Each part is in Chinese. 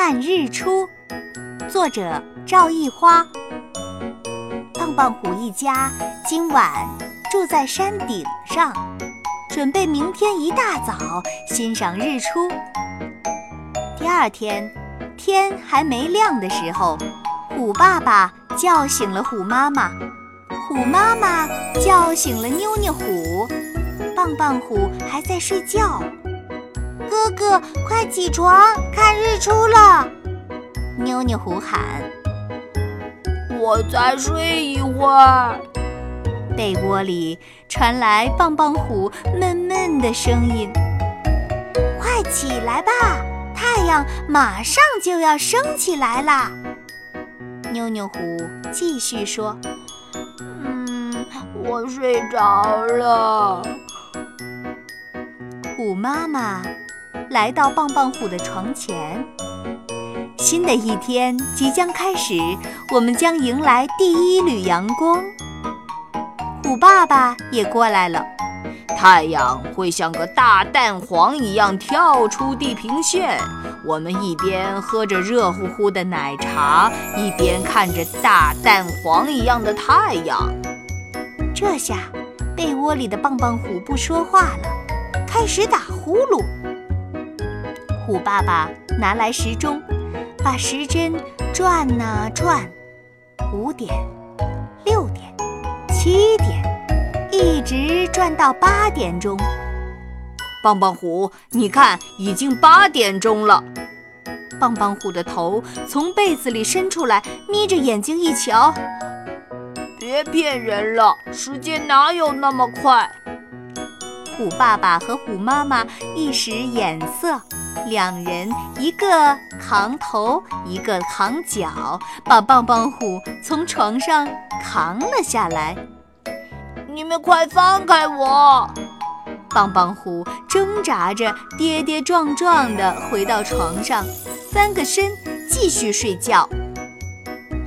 看日出，作者赵一花。棒棒虎一家今晚住在山顶上，准备明天一大早欣赏日出。第二天，天还没亮的时候，虎爸爸叫醒了虎妈妈，虎妈妈叫醒了妞妞虎，棒棒虎还在睡觉。哥哥，快起床，看日出了！妞妞虎喊。我再睡一会儿。被窝里传来棒棒虎闷闷的声音：“快起来吧，太阳马上就要升起来啦！”妞妞虎继续说：“嗯，我睡着了。”虎妈妈来到棒棒虎的床前。新的一天即将开始，我们将迎来第一缕阳光。虎爸爸也过来了，太阳会像个大蛋黄一样跳出地平线。我们一边喝着热乎乎的奶茶，一边看着大蛋黄一样的太阳。这下，被窝里的棒棒虎不说话了，开始打呼噜。虎爸爸拿来时钟。把时针转呐转，五点、六点、七点，一直转到八点钟。棒棒虎，你看，已经八点钟了。棒棒虎的头从被子里伸出来，眯着眼睛一瞧，别骗人了，时间哪有那么快？虎爸爸和虎妈妈一时眼色。两人一个扛头，一个扛脚，把棒棒虎从床上扛了下来。你们快放开我！棒棒虎挣扎着，跌跌撞撞地回到床上，翻个身，继续睡觉。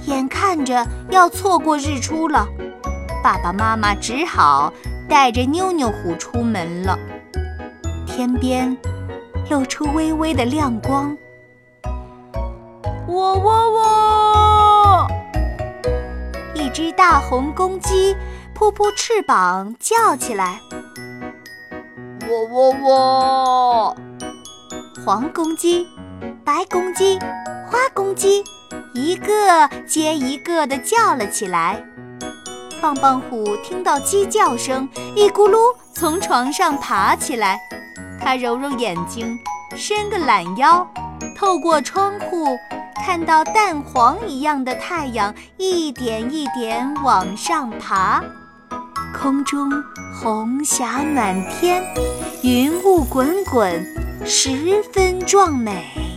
眼看着要错过日出了，爸爸妈妈只好带着妞妞虎出门了。天边。露出微微的亮光，喔喔喔！一只大红公鸡扑扑翅膀叫起来，喔喔喔！黄公鸡、白公鸡、花公鸡，一个接一个地叫了起来。棒棒虎听到鸡叫声，一咕噜从床上爬起来。他揉揉眼睛，伸个懒腰，透过窗户看到蛋黄一样的太阳一点一点往上爬，空中红霞满天，云雾滚滚，十分壮美。